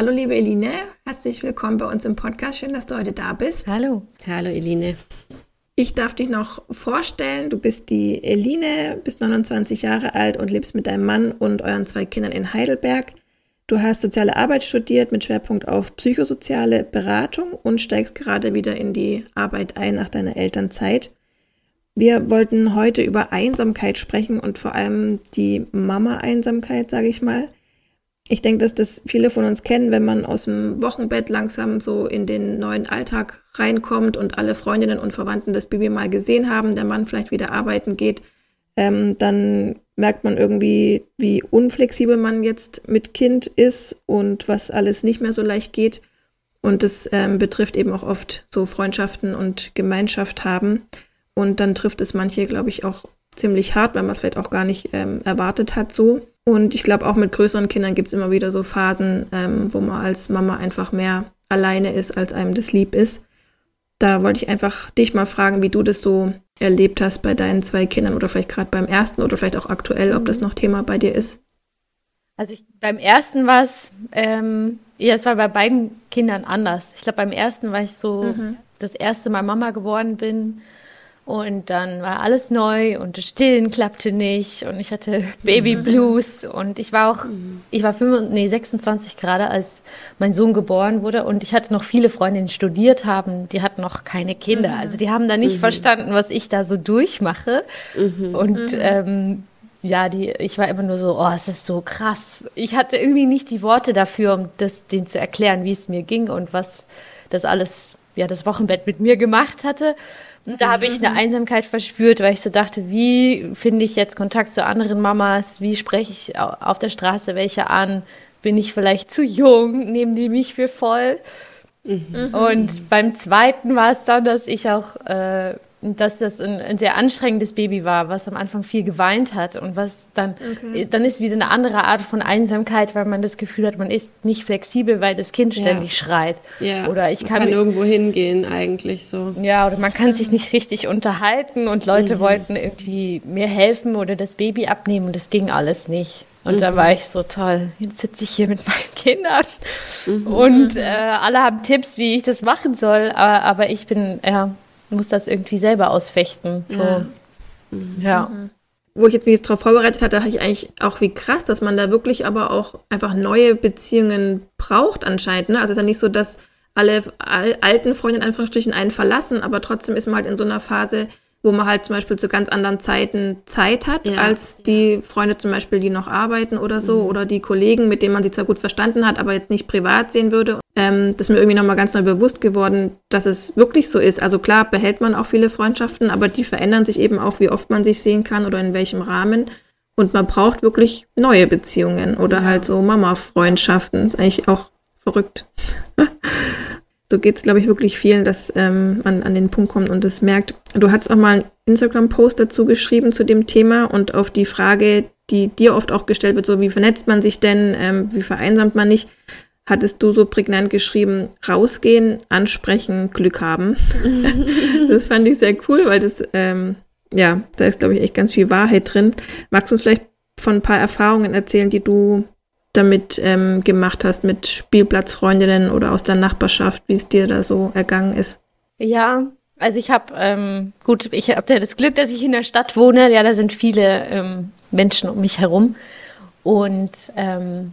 Hallo liebe Eline, herzlich willkommen bei uns im Podcast. Schön, dass du heute da bist. Hallo. Hallo Eline. Ich darf dich noch vorstellen. Du bist die Eline, bist 29 Jahre alt und lebst mit deinem Mann und euren zwei Kindern in Heidelberg. Du hast soziale Arbeit studiert mit Schwerpunkt auf psychosoziale Beratung und steigst gerade wieder in die Arbeit ein nach deiner Elternzeit. Wir wollten heute über Einsamkeit sprechen und vor allem die Mama-Einsamkeit, sage ich mal. Ich denke, dass das viele von uns kennen, wenn man aus dem Wochenbett langsam so in den neuen Alltag reinkommt und alle Freundinnen und Verwandten das Baby mal gesehen haben, der Mann vielleicht wieder arbeiten geht, ähm, dann merkt man irgendwie, wie unflexibel man jetzt mit Kind ist und was alles nicht mehr so leicht geht. Und das ähm, betrifft eben auch oft so Freundschaften und Gemeinschaft haben. Und dann trifft es manche, glaube ich, auch ziemlich hart, weil man es vielleicht auch gar nicht ähm, erwartet hat so. Und ich glaube, auch mit größeren Kindern gibt es immer wieder so Phasen, ähm, wo man als Mama einfach mehr alleine ist, als einem das lieb ist. Da wollte ich einfach dich mal fragen, wie du das so erlebt hast bei deinen zwei Kindern oder vielleicht gerade beim ersten oder vielleicht auch aktuell, ob das noch Thema bei dir ist. Also ich, beim ersten war es, ähm, ja, es war bei beiden Kindern anders. Ich glaube, beim ersten war ich so mhm. das erste Mal Mama geworden bin und dann war alles neu und das Stillen klappte nicht und ich hatte Baby Blues und ich war auch, ich war 25, nee, 26 gerade, als mein Sohn geboren wurde und ich hatte noch viele Freundinnen, die studiert haben, die hatten noch keine Kinder. Also die haben da nicht mhm. verstanden, was ich da so durchmache. Mhm. Und mhm. ähm, ja, die, ich war immer nur so, oh, es ist so krass. Ich hatte irgendwie nicht die Worte dafür, um das denen zu erklären, wie es mir ging und was das alles, ja, das Wochenbett mit mir gemacht hatte. Und da habe ich eine mhm. Einsamkeit verspürt, weil ich so dachte, wie finde ich jetzt Kontakt zu anderen Mamas? Wie spreche ich auf der Straße welche an? Bin ich vielleicht zu jung? Nehmen die mich für voll? Mhm. Und beim zweiten war es dann, dass ich auch äh, dass das ein, ein, sehr anstrengendes Baby war, was am Anfang viel geweint hat und was dann, okay. dann ist wieder eine andere Art von Einsamkeit, weil man das Gefühl hat, man ist nicht flexibel, weil das Kind ständig ja. schreit. Ja. Oder ich kann, kann irgendwo hingehen eigentlich so. Ja, oder man kann sich nicht richtig unterhalten und Leute mhm. wollten irgendwie mir helfen oder das Baby abnehmen und das ging alles nicht. Und mhm. da war ich so toll. Jetzt sitze ich hier mit meinen Kindern mhm. und äh, alle haben Tipps, wie ich das machen soll, aber, aber ich bin ja muss das irgendwie selber ausfechten. So. Ja. Mhm. ja. Wo ich jetzt mich jetzt darauf vorbereitet hatte, dachte ich eigentlich auch, wie krass, dass man da wirklich aber auch einfach neue Beziehungen braucht anscheinend. Ne? Also es ist ja nicht so, dass alle alten Freunde in Anführungsstrichen einen verlassen, aber trotzdem ist man halt in so einer Phase, wo man halt zum Beispiel zu ganz anderen Zeiten Zeit hat, ja. als die Freunde zum Beispiel, die noch arbeiten oder so, mhm. oder die Kollegen, mit denen man sich zwar gut verstanden hat, aber jetzt nicht privat sehen würde. Ähm, das ist mir irgendwie nochmal ganz neu bewusst geworden, dass es wirklich so ist. Also klar behält man auch viele Freundschaften, aber die verändern sich eben auch, wie oft man sich sehen kann oder in welchem Rahmen. Und man braucht wirklich neue Beziehungen oder ja. halt so Mama-Freundschaften. Ist eigentlich auch verrückt. so geht es, glaube ich, wirklich vielen, dass ähm, man an den Punkt kommt und das merkt. Du hast auch mal einen Instagram-Post dazu geschrieben zu dem Thema und auf die Frage, die dir oft auch gestellt wird, so wie vernetzt man sich denn, ähm, wie vereinsamt man nicht, hattest du so prägnant geschrieben, rausgehen, ansprechen, Glück haben. das fand ich sehr cool, weil das, ähm, ja, da ist, glaube ich, echt ganz viel Wahrheit drin. Magst du uns vielleicht von ein paar Erfahrungen erzählen, die du damit ähm, gemacht hast mit Spielplatzfreundinnen oder aus der Nachbarschaft, wie es dir da so ergangen ist? Ja, also ich habe, ähm, gut, ich habe das Glück, dass ich in der Stadt wohne. Ja, da sind viele ähm, Menschen um mich herum. Und ähm,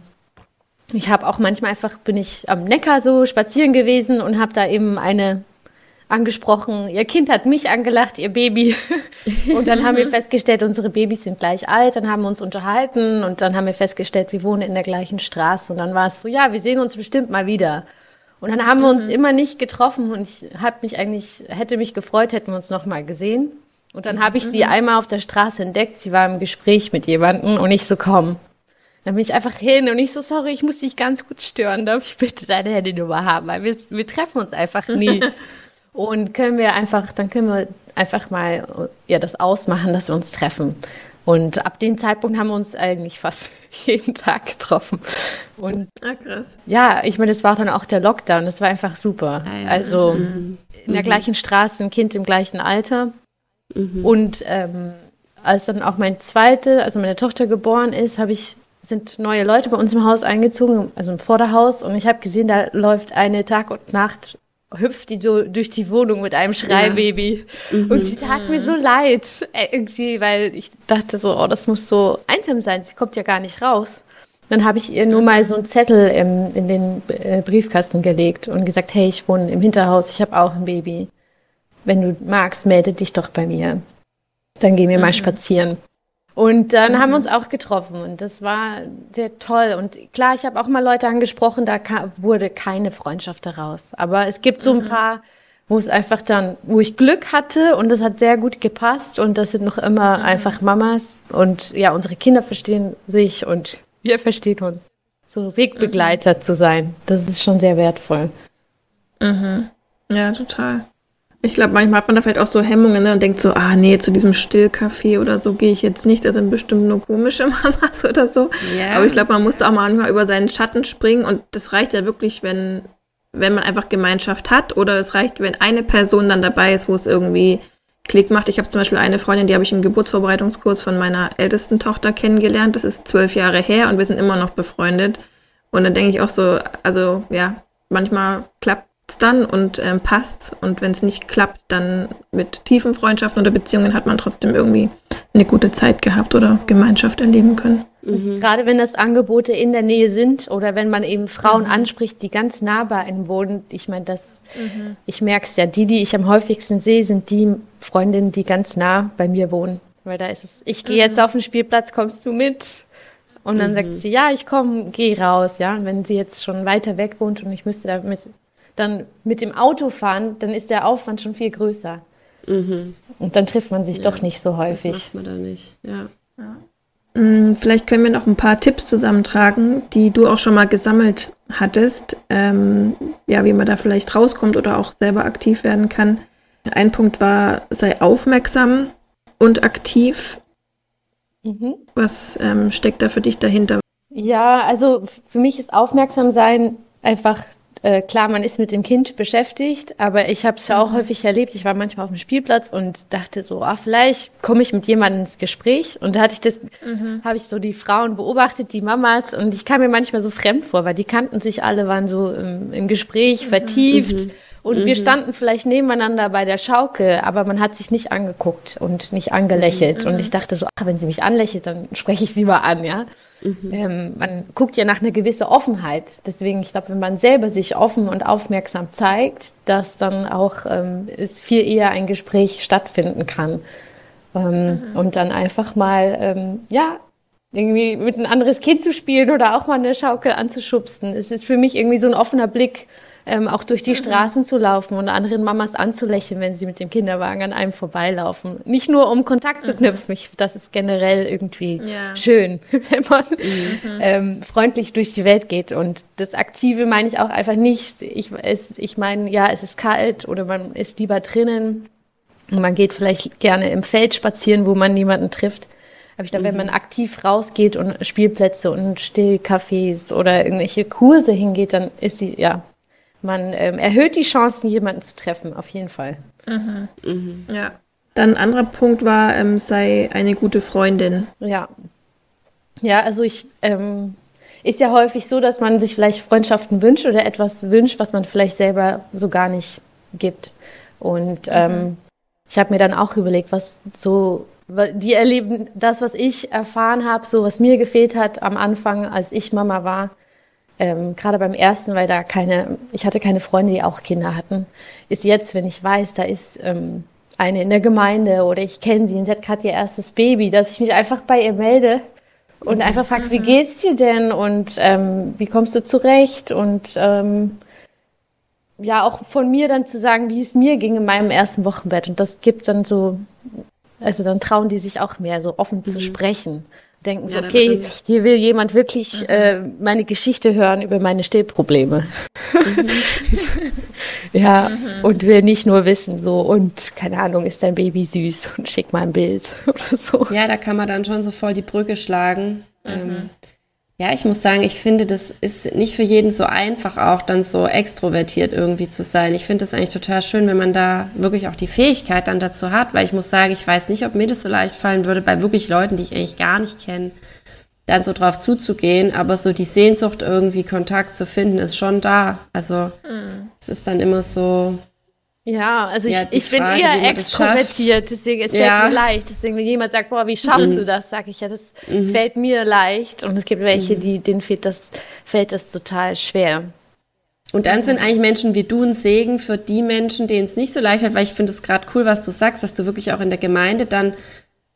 ich habe auch manchmal einfach, bin ich am Neckar so spazieren gewesen und habe da eben eine angesprochen, ihr Kind hat mich angelacht, ihr Baby. Und dann haben wir festgestellt, unsere Babys sind gleich alt, dann haben wir uns unterhalten und dann haben wir festgestellt, wir wohnen in der gleichen Straße. Und dann war es so, ja, wir sehen uns bestimmt mal wieder. Und dann haben wir uns mhm. immer nicht getroffen und ich habe mich eigentlich, hätte mich gefreut, hätten wir uns noch mal gesehen. Und dann habe ich mhm. sie einmal auf der Straße entdeckt, sie war im Gespräch mit jemandem und ich so, komm, dann bin ich einfach hin und ich so, sorry, ich muss dich ganz gut stören. Darf ich bitte deine Handynummer haben? Weil wir, wir treffen uns einfach nie. und können wir einfach, dann können wir einfach mal ja, das ausmachen, dass wir uns treffen. Und ab dem Zeitpunkt haben wir uns eigentlich fast jeden Tag getroffen. Und ah, krass. Ja, ich meine, es war dann auch der Lockdown. Das war einfach super. Ah, ja. Also mhm. in der mhm. gleichen Straße, ein Kind im gleichen Alter. Mhm. Und ähm, als dann auch mein zweite, also meine Tochter geboren ist, habe ich sind neue Leute bei uns im Haus eingezogen, also im Vorderhaus, und ich habe gesehen, da läuft eine Tag und Nacht, hüpft die so durch die Wohnung mit einem Schreibaby. Ja. Mhm. Und sie tat mir so leid, äh, irgendwie, weil ich dachte so, oh, das muss so einsam sein, sie kommt ja gar nicht raus. Dann habe ich ihr nur mal so einen Zettel im, in den äh, Briefkasten gelegt und gesagt, hey, ich wohne im Hinterhaus, ich habe auch ein Baby. Wenn du magst, melde dich doch bei mir. Dann gehen wir mhm. mal spazieren. Und dann mhm. haben wir uns auch getroffen und das war sehr toll. Und klar, ich habe auch mal Leute angesprochen, da wurde keine Freundschaft daraus. Aber es gibt so ein mhm. paar, wo es einfach dann, wo ich Glück hatte und das hat sehr gut gepasst und das sind noch immer mhm. einfach Mamas und ja, unsere Kinder verstehen sich und wir verstehen uns. So Wegbegleiter mhm. zu sein, das ist schon sehr wertvoll. Mhm. Ja, total. Ich glaube, manchmal hat man da vielleicht auch so Hemmungen ne, und denkt so, ah nee, zu diesem Stillcafé oder so gehe ich jetzt nicht, da sind bestimmt nur komische Mamas oder so. Yeah. Aber ich glaube, man muss da auch manchmal über seinen Schatten springen und das reicht ja wirklich, wenn, wenn man einfach Gemeinschaft hat oder es reicht, wenn eine Person dann dabei ist, wo es irgendwie Klick macht. Ich habe zum Beispiel eine Freundin, die habe ich im Geburtsvorbereitungskurs von meiner ältesten Tochter kennengelernt. Das ist zwölf Jahre her und wir sind immer noch befreundet. Und dann denke ich auch so, also ja, manchmal klappt dann und ähm, passt. Und wenn es nicht klappt, dann mit tiefen Freundschaften oder Beziehungen hat man trotzdem irgendwie eine gute Zeit gehabt oder Gemeinschaft erleben können. Mhm. Gerade wenn das Angebote in der Nähe sind oder wenn man eben Frauen mhm. anspricht, die ganz nah bei einem wohnen. Ich meine, das, mhm. ich merke es ja, die, die ich am häufigsten sehe, sind die Freundinnen, die ganz nah bei mir wohnen. Weil da ist es, ich gehe jetzt mhm. auf den Spielplatz, kommst du mit? Und dann sagt mhm. sie, ja, ich komme, geh raus, ja. Und wenn sie jetzt schon weiter weg wohnt und ich müsste da mit dann mit dem Auto fahren, dann ist der Aufwand schon viel größer. Mhm. Und dann trifft man sich ja, doch nicht so häufig. Das macht man da nicht, ja. ja. Mm, vielleicht können wir noch ein paar Tipps zusammentragen, die du auch schon mal gesammelt hattest, ähm, ja, wie man da vielleicht rauskommt oder auch selber aktiv werden kann. Ein Punkt war, sei aufmerksam und aktiv. Mhm. Was ähm, steckt da für dich dahinter? Ja, also für mich ist aufmerksam sein einfach äh, klar, man ist mit dem Kind beschäftigt, aber ich habe es ja auch mhm. häufig erlebt. Ich war manchmal auf dem Spielplatz und dachte so, ah, vielleicht komme ich mit jemandem ins Gespräch. Und da hatte ich das, mhm. habe ich so die Frauen beobachtet, die Mamas, und ich kam mir manchmal so fremd vor, weil die kannten sich alle, waren so im, im Gespräch mhm. vertieft. Mhm. Und mhm. wir standen vielleicht nebeneinander bei der Schaukel, aber man hat sich nicht angeguckt und nicht angelächelt. Mhm. Und ich dachte so, ach, wenn sie mich anlächelt, dann spreche ich sie mal an, ja. Mhm. Ähm, man guckt ja nach einer gewissen Offenheit. Deswegen, ich glaube, wenn man selber sich offen und aufmerksam zeigt, dass dann auch ähm, es viel eher ein Gespräch stattfinden kann. Ähm, mhm. Und dann einfach mal, ähm, ja, irgendwie mit ein anderes Kind zu spielen oder auch mal eine Schaukel anzuschubsen. Es ist für mich irgendwie so ein offener Blick ähm, auch durch die mhm. Straßen zu laufen und anderen Mamas anzulächeln, wenn sie mit dem Kinderwagen an einem vorbeilaufen. Nicht nur um Kontakt zu mhm. knüpfen, ich, das ist generell irgendwie ja. schön, wenn man mhm. ähm, freundlich durch die Welt geht. Und das Aktive meine ich auch einfach nicht. Ich, es, ich meine, ja, es ist kalt oder man ist lieber drinnen. Und man geht vielleicht gerne im Feld spazieren, wo man niemanden trifft. Aber ich glaube, mhm. wenn man aktiv rausgeht und Spielplätze und Stillcafés oder irgendwelche Kurse hingeht, dann ist sie, ja, man ähm, erhöht die Chancen, jemanden zu treffen, auf jeden Fall. Mhm. Mhm. Ja. Dann ein anderer Punkt war, ähm, sei eine gute Freundin. Ja. Ja, also ich, ähm, ist ja häufig so, dass man sich vielleicht Freundschaften wünscht oder etwas wünscht, was man vielleicht selber so gar nicht gibt. Und mhm. ähm, ich habe mir dann auch überlegt, was so die erleben das, was ich erfahren habe, so was mir gefehlt hat am Anfang, als ich Mama war. Ähm, Gerade beim ersten, weil da keine, ich hatte keine Freunde, die auch Kinder hatten, ist jetzt, wenn ich weiß, da ist ähm, eine in der Gemeinde oder ich kenne sie und sie hat gerade ihr erstes Baby, dass ich mich einfach bei ihr melde und einfach frage, wie geht's dir denn? Und ähm, wie kommst du zurecht? Und ähm, ja auch von mir dann zu sagen, wie es mir ging in meinem ersten Wochenbett. Und das gibt dann so, also dann trauen die sich auch mehr so offen mhm. zu sprechen. Denken ja, so, okay, hier will jemand wirklich mhm. äh, meine Geschichte hören über meine Stillprobleme. Mhm. ja, mhm. und will nicht nur wissen, so, und keine Ahnung, ist dein Baby süß und schick mal ein Bild oder so. Ja, da kann man dann schon so voll die Brücke schlagen. Mhm. Ähm, ja, ich muss sagen, ich finde, das ist nicht für jeden so einfach, auch dann so extrovertiert irgendwie zu sein. Ich finde es eigentlich total schön, wenn man da wirklich auch die Fähigkeit dann dazu hat, weil ich muss sagen, ich weiß nicht, ob mir das so leicht fallen würde, bei wirklich Leuten, die ich eigentlich gar nicht kenne, dann so drauf zuzugehen. Aber so die Sehnsucht, irgendwie Kontakt zu finden, ist schon da. Also mhm. es ist dann immer so, ja, also ja, ich, ich Frage, bin eher extrovertiert, deswegen es ja. fällt mir leicht. Deswegen, wenn jemand sagt, boah, wie schaffst mhm. du das, sage ich ja, das mhm. fällt mir leicht. Und es gibt welche, mhm. die denen fällt das, fällt das total schwer. Und dann sind eigentlich Menschen wie du ein Segen für die Menschen, denen es nicht so leicht fällt, weil ich finde es gerade cool, was du sagst, dass du wirklich auch in der Gemeinde dann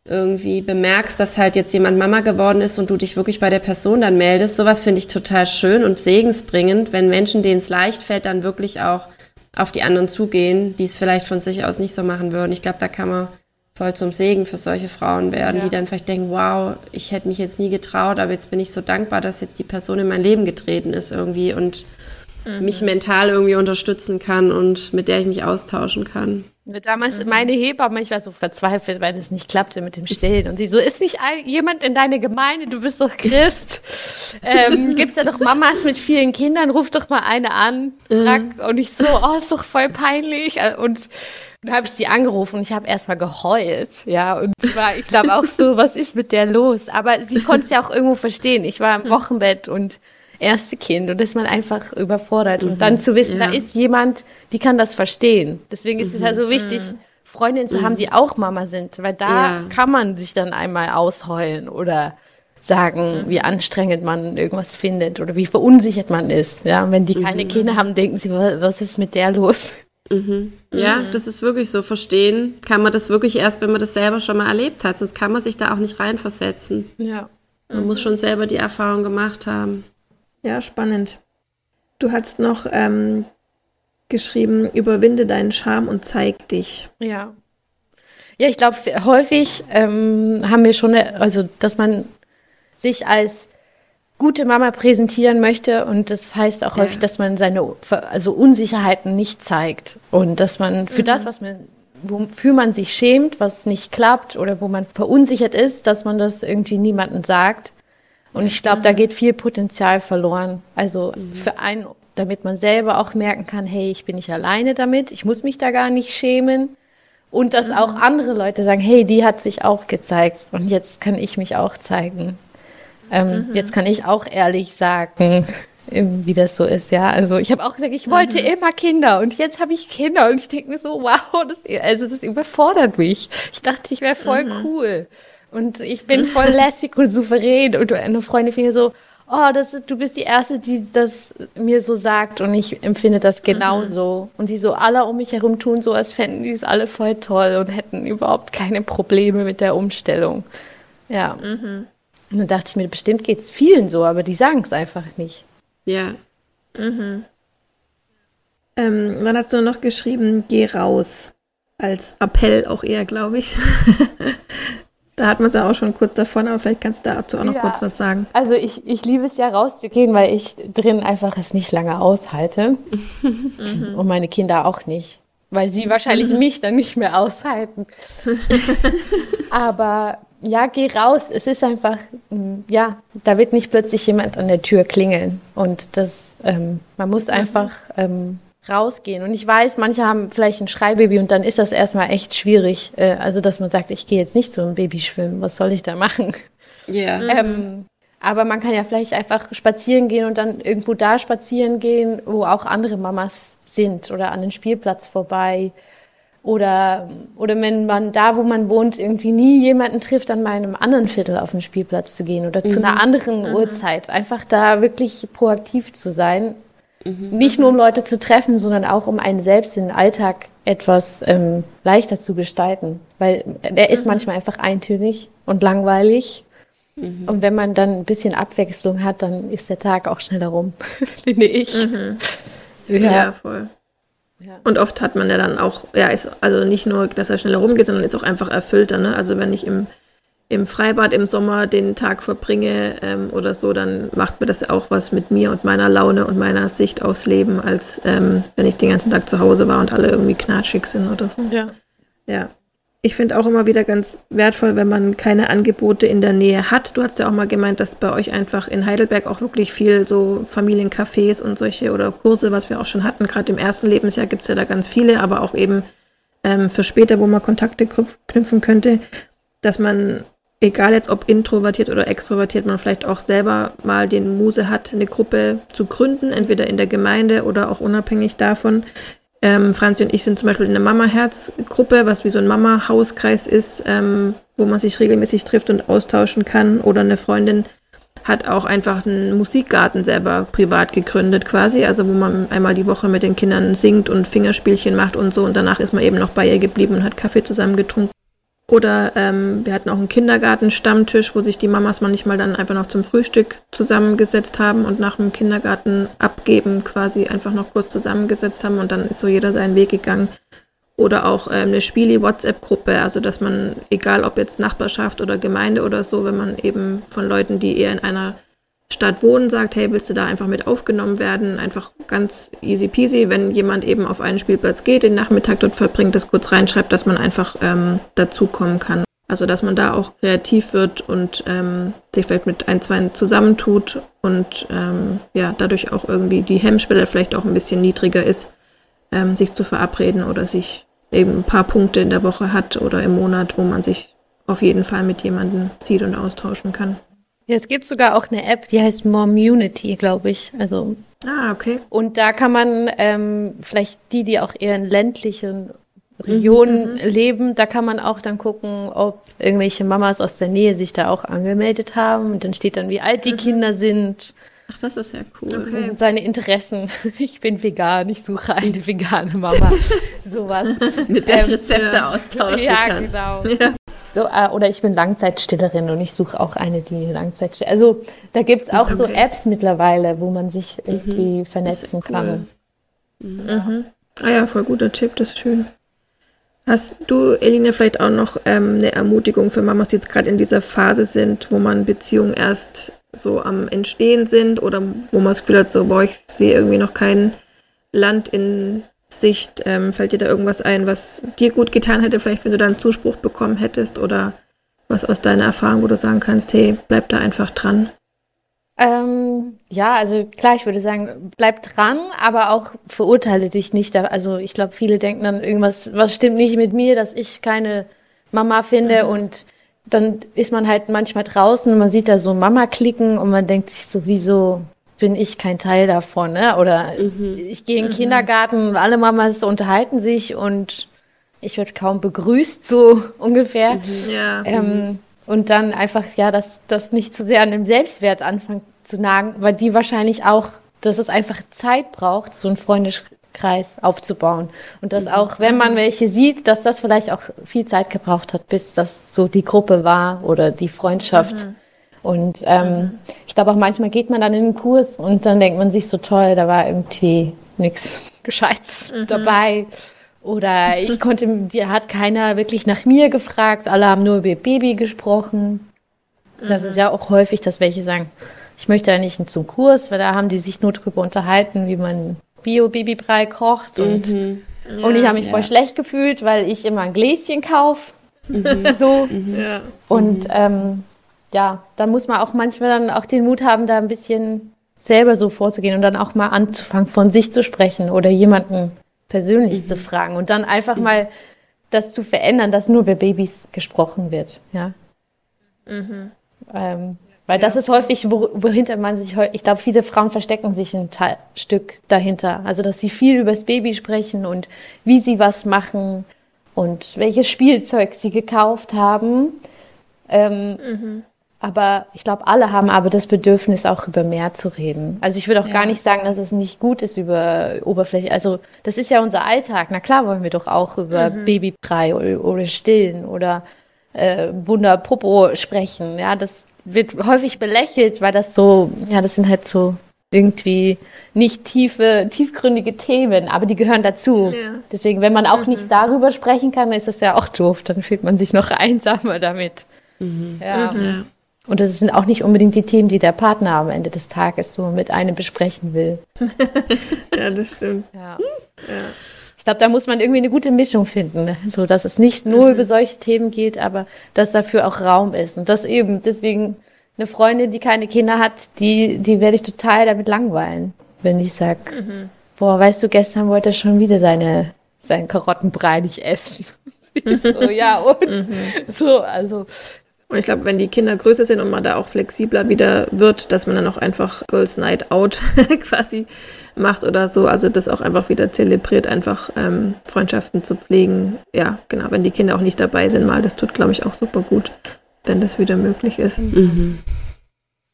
irgendwie bemerkst, dass halt jetzt jemand Mama geworden ist und du dich wirklich bei der Person dann meldest. Sowas finde ich total schön und segensbringend, wenn Menschen, denen es leicht fällt, dann wirklich auch auf die anderen zugehen, die es vielleicht von sich aus nicht so machen würden. Ich glaube, da kann man voll zum Segen für solche Frauen werden, ja. die dann vielleicht denken, wow, ich hätte mich jetzt nie getraut, aber jetzt bin ich so dankbar, dass jetzt die Person in mein Leben getreten ist irgendwie und mhm. mich mental irgendwie unterstützen kann und mit der ich mich austauschen kann. Damals mhm. meine Hebamme, ich war so verzweifelt, weil es nicht klappte mit dem Stillen. Und sie so, ist nicht jemand in deine Gemeinde, du bist doch Christ. ähm, gibt's ja doch Mamas mit vielen Kindern, ruf doch mal eine an. Mhm. Und ich so, oh, ist doch voll peinlich. Und dann habe ich sie angerufen und ich habe erstmal geheult, ja, und war, ich glaube auch so, was ist mit der los? Aber sie konnte es ja auch irgendwo verstehen. Ich war im Wochenbett und erste Kind und ist man einfach überfordert. Mhm. Und dann zu wissen, ja. da ist jemand, die kann das verstehen. Deswegen ist mhm. es halt so wichtig, mhm. Freundinnen zu haben, mhm. die auch Mama sind, weil da ja. kann man sich dann einmal ausheulen oder sagen, mhm. wie anstrengend man irgendwas findet oder wie verunsichert man ist. Ja, wenn die keine mhm. Kinder haben, denken sie, was ist mit der los? Mhm. Ja, mhm. das ist wirklich so. Verstehen kann man das wirklich erst, wenn man das selber schon mal erlebt hat. Sonst kann man sich da auch nicht reinversetzen. Ja. Man muss schon selber die Erfahrung gemacht haben. Ja, spannend. Du hast noch ähm, geschrieben, überwinde deinen Charme und zeig dich. Ja. Ja, ich glaube, häufig ähm, haben wir schon, also, dass man sich als gute Mama präsentieren möchte und das heißt auch ja. häufig, dass man seine also Unsicherheiten nicht zeigt und dass man für mhm. das, was man wofür man sich schämt, was nicht klappt oder wo man verunsichert ist, dass man das irgendwie niemandem sagt und ich glaube, da geht viel Potenzial verloren. Also mhm. für einen, damit man selber auch merken kann, hey, ich bin nicht alleine damit, ich muss mich da gar nicht schämen. Und dass mhm. auch andere Leute sagen, hey, die hat sich auch gezeigt und jetzt kann ich mich auch zeigen. Ähm, mhm. Jetzt kann ich auch ehrlich sagen, wie das so ist, ja. Also ich habe auch gesagt, ich wollte mhm. immer Kinder und jetzt habe ich Kinder und ich denke mir so, wow, das, also das überfordert mich. Ich dachte, ich wäre voll mhm. cool. Und ich bin voll lässig und souverän. Und eine Freundin fiel so, oh, das ist, du bist die Erste, die das mir so sagt. Und ich empfinde das genauso. Mhm. Und sie so, alle um mich herum tun so, als fänden die es alle voll toll und hätten überhaupt keine Probleme mit der Umstellung. Ja. Mhm. Und dann dachte ich mir, bestimmt geht es vielen so, aber die sagen es einfach nicht. Ja. Mhm. Ähm, dann hast du noch geschrieben, geh raus. Als Appell auch eher, glaube ich. Da hat man es ja auch schon kurz davon, aber vielleicht kannst du dazu auch noch ja. kurz was sagen. Also ich, ich liebe es ja rauszugehen, weil ich drin einfach es nicht lange aushalte. Mhm. Und meine Kinder auch nicht. Weil sie wahrscheinlich mhm. mich dann nicht mehr aushalten. aber ja, geh raus. Es ist einfach, mm, ja, da wird nicht plötzlich jemand an der Tür klingeln. Und das, ähm, man muss mhm. einfach ähm, rausgehen. Und ich weiß, manche haben vielleicht ein Schreibaby und dann ist das erstmal echt schwierig. Äh, also, dass man sagt, ich gehe jetzt nicht ein Baby schwimmen, was soll ich da machen? Ja. Yeah. Ähm, aber man kann ja vielleicht einfach spazieren gehen und dann irgendwo da spazieren gehen, wo auch andere Mamas sind oder an den Spielplatz vorbei. Oder, oder wenn man da, wo man wohnt, irgendwie nie jemanden trifft, an meinem anderen Viertel auf den Spielplatz zu gehen oder mhm. zu einer anderen mhm. Uhrzeit. Einfach da wirklich proaktiv zu sein. Mhm. Nicht nur um Leute zu treffen, sondern auch um einen selbst den Alltag etwas ähm, leichter zu gestalten. Weil der ist mhm. manchmal einfach eintönig und langweilig. Mhm. Und wenn man dann ein bisschen Abwechslung hat, dann ist der Tag auch schneller rum, finde ich. Mhm. Ja. ja, voll. Ja. Und oft hat man ja dann auch, ja, ist also nicht nur, dass er schneller rumgeht, sondern ist auch einfach erfüllter. Ne? Also wenn ich im, im Freibad im Sommer den Tag verbringe ähm, oder so, dann macht mir das auch was mit mir und meiner Laune und meiner Sicht aufs Leben, als ähm, wenn ich den ganzen Tag zu Hause war und alle irgendwie knatschig sind oder so. Ja. Ja ich finde auch immer wieder ganz wertvoll, wenn man keine Angebote in der Nähe hat. Du hast ja auch mal gemeint, dass bei euch einfach in Heidelberg auch wirklich viel so Familiencafés und solche oder Kurse, was wir auch schon hatten. Gerade im ersten Lebensjahr gibt es ja da ganz viele, aber auch eben ähm, für später, wo man Kontakte knüpfen könnte, dass man, egal jetzt ob introvertiert oder extrovertiert, man vielleicht auch selber mal den Muse hat, eine Gruppe zu gründen, entweder in der Gemeinde oder auch unabhängig davon, ähm, Franzi und ich sind zum Beispiel in der Mama-Herz-Gruppe, was wie so ein Mama-Hauskreis ist, ähm, wo man sich regelmäßig trifft und austauschen kann. Oder eine Freundin hat auch einfach einen Musikgarten selber privat gegründet quasi, also wo man einmal die Woche mit den Kindern singt und Fingerspielchen macht und so und danach ist man eben noch bei ihr geblieben und hat Kaffee zusammen getrunken. Oder ähm, wir hatten auch einen Kindergartenstammtisch, wo sich die Mamas manchmal dann einfach noch zum Frühstück zusammengesetzt haben und nach dem Kindergarten abgeben quasi einfach noch kurz zusammengesetzt haben und dann ist so jeder seinen Weg gegangen. Oder auch ähm, eine Spieli-WhatsApp-Gruppe, also dass man, egal ob jetzt Nachbarschaft oder Gemeinde oder so, wenn man eben von Leuten, die eher in einer Stadt wohnen, sagt, hey, willst du da einfach mit aufgenommen werden? Einfach ganz easy peasy, wenn jemand eben auf einen Spielplatz geht, den Nachmittag dort verbringt, das kurz reinschreibt, dass man einfach ähm, dazukommen kann. Also dass man da auch kreativ wird und ähm, sich vielleicht mit ein, zwei zusammentut und ähm, ja, dadurch auch irgendwie die Hemmschwelle vielleicht auch ein bisschen niedriger ist, ähm, sich zu verabreden oder sich eben ein paar Punkte in der Woche hat oder im Monat, wo man sich auf jeden Fall mit jemandem sieht und austauschen kann. Ja, es gibt sogar auch eine App, die heißt Momunity, glaube ich. Also ah, okay. Und da kann man ähm, vielleicht die, die auch eher in ländlichen Regionen mhm, mhm, leben, da kann man auch dann gucken, ob irgendwelche Mamas aus der Nähe sich da auch angemeldet haben. Und dann steht dann, wie alt die mhm. Kinder sind. Ach, das ist ja cool. Okay. Und seine Interessen. Ich bin vegan, ich suche eine vegane Mama. Sowas. Mit der ähm, Rezepte ja. austauschen ja, kann. Genau. Ja. So, äh, oder ich bin Langzeitstillerin und ich suche auch eine, die Langzeitstillerin. Also da gibt es auch okay. so Apps mittlerweile, wo man sich mhm. irgendwie mhm. vernetzen cool. kann. Mhm. Ah ja, voll guter Tipp, das ist schön. Hast du, Eline, vielleicht auch noch ähm, eine Ermutigung für Mamas, die jetzt gerade in dieser Phase sind, wo man Beziehungen erst so am Entstehen sind oder wo man das Gefühl hat, so, boah, ich sehe irgendwie noch kein Land in Sicht? Ähm, fällt dir da irgendwas ein, was dir gut getan hätte, vielleicht wenn du da einen Zuspruch bekommen hättest oder was aus deiner Erfahrung, wo du sagen kannst, hey, bleib da einfach dran? Ähm, ja, also klar, ich würde sagen, bleib dran, aber auch verurteile dich nicht. Also ich glaube, viele denken dann irgendwas, was stimmt nicht mit mir, dass ich keine Mama finde mhm. und dann ist man halt manchmal draußen und man sieht da so Mama klicken und man denkt sich so, wieso bin ich kein Teil davon, ne? Oder mhm. ich gehe in den mhm. Kindergarten und alle Mamas unterhalten sich und ich werde kaum begrüßt, so ungefähr. Mhm. Ja. Ähm, und dann einfach, ja, dass das nicht zu sehr an dem Selbstwert anfängt zu nagen, weil die wahrscheinlich auch, dass es einfach Zeit braucht, so einen Freundeskreis aufzubauen. Und dass mhm. auch, wenn man welche sieht, dass das vielleicht auch viel Zeit gebraucht hat, bis das so die Gruppe war oder die Freundschaft. Mhm. Und ähm, mhm. ich glaube auch manchmal geht man dann in den Kurs und dann denkt man sich so toll, da war irgendwie nichts Gescheites mhm. dabei. Oder ich konnte, dir hat keiner wirklich nach mir gefragt, alle haben nur über Baby gesprochen. Das mhm. ist ja auch häufig, dass welche sagen, ich möchte da nicht zum Kurs, weil da haben die sich nur drüber unterhalten, wie man Bio-Babybrei kocht und, mhm. ja, und ich habe mich ja. voll schlecht gefühlt, weil ich immer ein Gläschen kaufe. Mhm. So. Ja. Und ähm, ja, da muss man auch manchmal dann auch den Mut haben, da ein bisschen selber so vorzugehen und dann auch mal anzufangen, von sich zu sprechen oder jemanden persönlich mhm. zu fragen und dann einfach mal das zu verändern, dass nur bei Babys gesprochen wird, ja. Mhm. Ähm, weil ja. das ist häufig, wo, wohinter man sich, ich glaube, viele Frauen verstecken sich ein Teil, Stück dahinter. Also, dass sie viel über das Baby sprechen und wie sie was machen und welches Spielzeug sie gekauft haben. Ähm, mhm. Aber ich glaube, alle haben aber das Bedürfnis, auch über mehr zu reden. Also ich würde auch ja. gar nicht sagen, dass es nicht gut ist über Oberfläche. Also das ist ja unser Alltag. Na klar wollen wir doch auch über mhm. Babybrei oder, oder Stillen oder äh, Wunderpopo sprechen. Ja, das wird häufig belächelt, weil das so, ja, das sind halt so irgendwie nicht tiefe, tiefgründige Themen, aber die gehören dazu. Ja. Deswegen, wenn man auch mhm. nicht darüber sprechen kann, ist das ja auch doof. Dann fühlt man sich noch einsamer damit. Mhm. Ja. Mhm. Und das sind auch nicht unbedingt die Themen, die der Partner am Ende des Tages so mit einem besprechen will. ja, das stimmt. Ja. ja. Ich glaube, da muss man irgendwie eine gute Mischung finden, ne? so dass es nicht nur mhm. über solche Themen geht, aber dass dafür auch Raum ist. Und das eben, deswegen eine Freundin, die keine Kinder hat, die, die werde ich total damit langweilen, wenn ich sag, mhm. boah, weißt du, gestern wollte er schon wieder seine, seinen Karottenbrei nicht essen. so, ja, und mhm. so, also und ich glaube, wenn die Kinder größer sind und man da auch flexibler wieder wird, dass man dann auch einfach Girls Night Out quasi macht oder so. Also das auch einfach wieder zelebriert, einfach ähm, Freundschaften zu pflegen. Ja, genau, wenn die Kinder auch nicht dabei sind, mal, das tut, glaube ich, auch super gut, wenn das wieder möglich ist. Mhm.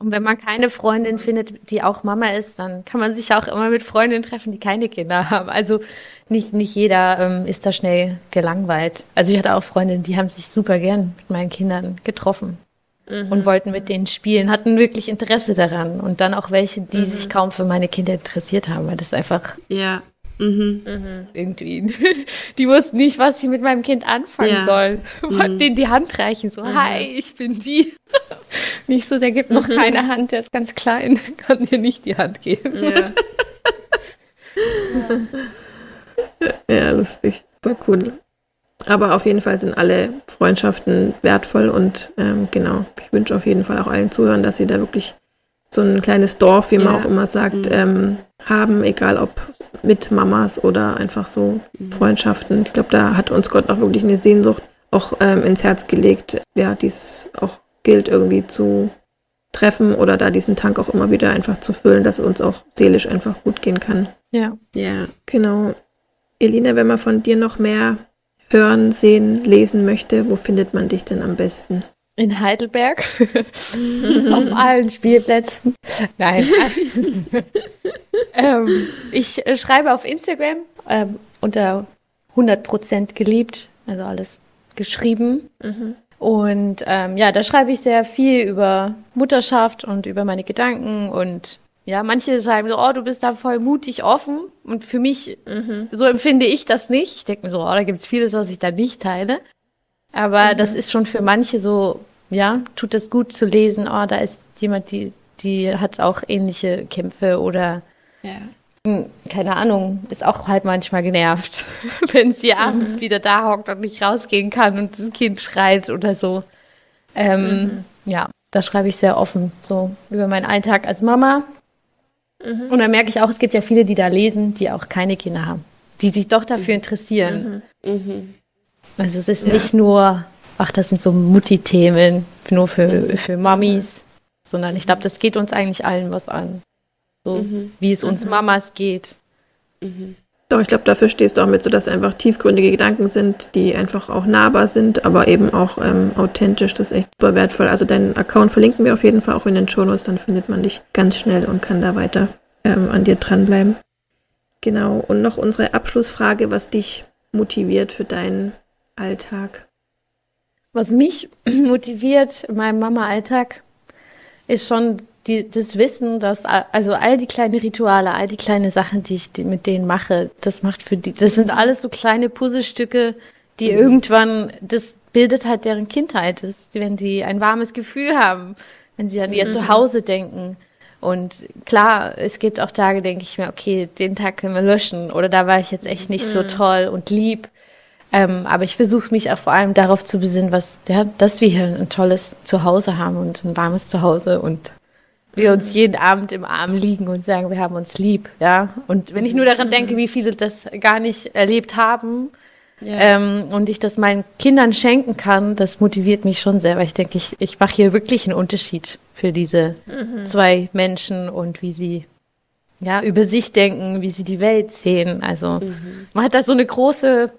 Und wenn man keine Freundin findet, die auch Mama ist, dann kann man sich auch immer mit Freundinnen treffen, die keine Kinder haben. Also nicht, nicht jeder ähm, ist da schnell gelangweilt. Also ich hatte auch Freundinnen, die haben sich super gern mit meinen Kindern getroffen mhm. und wollten mit denen spielen, hatten wirklich Interesse daran. Und dann auch welche, die mhm. sich kaum für meine Kinder interessiert haben, weil das einfach ja. Mhm. Irgendwie. Die wussten nicht, was sie mit meinem Kind anfangen ja. sollen. Wollten mhm. denen die Hand reichen. So, mhm. hi, ich bin die. Nicht so, der gibt noch mhm. keine Hand, der ist ganz klein, kann dir nicht die Hand geben. Ja, ja lustig. Voll cool. Aber auf jeden Fall sind alle Freundschaften wertvoll und ähm, genau, ich wünsche auf jeden Fall auch allen Zuhörern, dass sie da wirklich so ein kleines Dorf, wie man ja. auch immer sagt, mhm. ähm, haben, egal ob mit Mamas oder einfach so mhm. Freundschaften. Ich glaube, da hat uns Gott auch wirklich eine Sehnsucht auch ähm, ins Herz gelegt, ja, dies auch gilt irgendwie zu treffen oder da diesen Tank auch immer wieder einfach zu füllen, dass es uns auch seelisch einfach gut gehen kann. Ja. Ja. Genau. Elina, wenn man von dir noch mehr hören, sehen, lesen möchte, wo findet man dich denn am besten? In Heidelberg. Auf allen Spielplätzen. Nein. ähm, ich schreibe auf Instagram ähm, unter 100% geliebt, also alles geschrieben. Mhm. Und ähm, ja, da schreibe ich sehr viel über Mutterschaft und über meine Gedanken und ja, manche schreiben so, oh, du bist da voll mutig offen. Und für mich, mhm. so empfinde ich das nicht. Ich denke mir so, oh, da gibt es vieles, was ich da nicht teile. Aber mhm. das ist schon für manche so, ja, tut es gut zu lesen, oh, da ist jemand, die, die hat auch ähnliche Kämpfe oder ja. Hm, keine Ahnung, ist auch halt manchmal genervt, wenn sie abends mhm. wieder da hockt und nicht rausgehen kann und das Kind schreit oder so. Ähm, mhm. Ja, da schreibe ich sehr offen, so über meinen Alltag als Mama. Mhm. Und dann merke ich auch, es gibt ja viele, die da lesen, die auch keine Kinder haben, die sich doch dafür mhm. interessieren. Mhm. Mhm. Also es ist ja. nicht nur, ach, das sind so Mutti-Themen, nur für, für Mamis, sondern ich glaube, das geht uns eigentlich allen was an. So mhm. wie es uns mhm. Mamas geht. Mhm. Doch, ich glaube, dafür stehst du auch mit, so dass einfach tiefgründige Gedanken sind, die einfach auch nahbar sind, aber eben auch ähm, authentisch. Das ist echt super wertvoll. Also deinen Account verlinken wir auf jeden Fall auch in den Shownotes, dann findet man dich ganz schnell und kann da weiter ähm, an dir dranbleiben. Genau. Und noch unsere Abschlussfrage, was dich motiviert für deinen Alltag? Was mich motiviert in meinem Mama-Alltag, ist schon die, das Wissen, dass also all die kleinen Rituale, all die kleinen Sachen, die ich mit denen mache, das macht für die, das sind alles so kleine Puzzlestücke, die mhm. irgendwann, das bildet halt deren Kindheit, das, wenn die ein warmes Gefühl haben, wenn sie an ihr mhm. Zuhause denken. Und klar, es gibt auch Tage, denke ich mir, okay, den Tag können wir löschen oder da war ich jetzt echt nicht mhm. so toll und lieb. Ähm, aber ich versuche mich auch vor allem darauf zu besinnen, was, ja, dass wir hier ein tolles Zuhause haben und ein warmes Zuhause und wir uns jeden Abend im Arm liegen und sagen, wir haben uns lieb, ja. Und wenn ich nur daran denke, wie viele das gar nicht erlebt haben ja. ähm, und ich das meinen Kindern schenken kann, das motiviert mich schon sehr, weil ich denke, ich, ich mache hier wirklich einen Unterschied für diese mhm. zwei Menschen und wie sie ja über sich denken, wie sie die Welt sehen. Also mhm. man hat da so eine große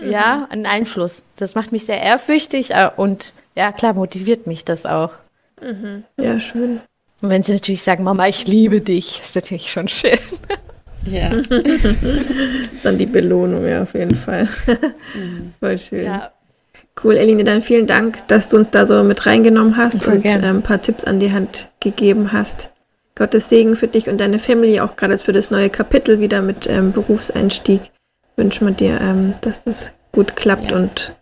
ja, einen Einfluss. Das macht mich sehr ehrfürchtig äh, und ja, klar, motiviert mich das auch. Mhm. Ja, schön. Und wenn sie natürlich sagen, Mama, ich liebe dich, ist natürlich schon schön. Ja. dann die Belohnung, ja, auf jeden Fall. Mhm. Voll schön. Ja. Cool, Eline, dann vielen Dank, dass du uns da so mit reingenommen hast Voll und äh, ein paar Tipps an die Hand gegeben hast. Gottes Segen für dich und deine Family, auch gerade für das neue Kapitel wieder mit ähm, Berufseinstieg. Wünschen wir dir, ähm, dass das gut klappt ja. und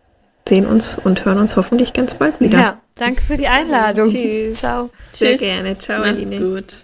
sehen uns und hören uns hoffentlich ganz bald wieder. Ja, danke für die Einladung. Tschüss. Ciao. Sehr Tschüss. gerne. Ciao, Mach's Aline. gut.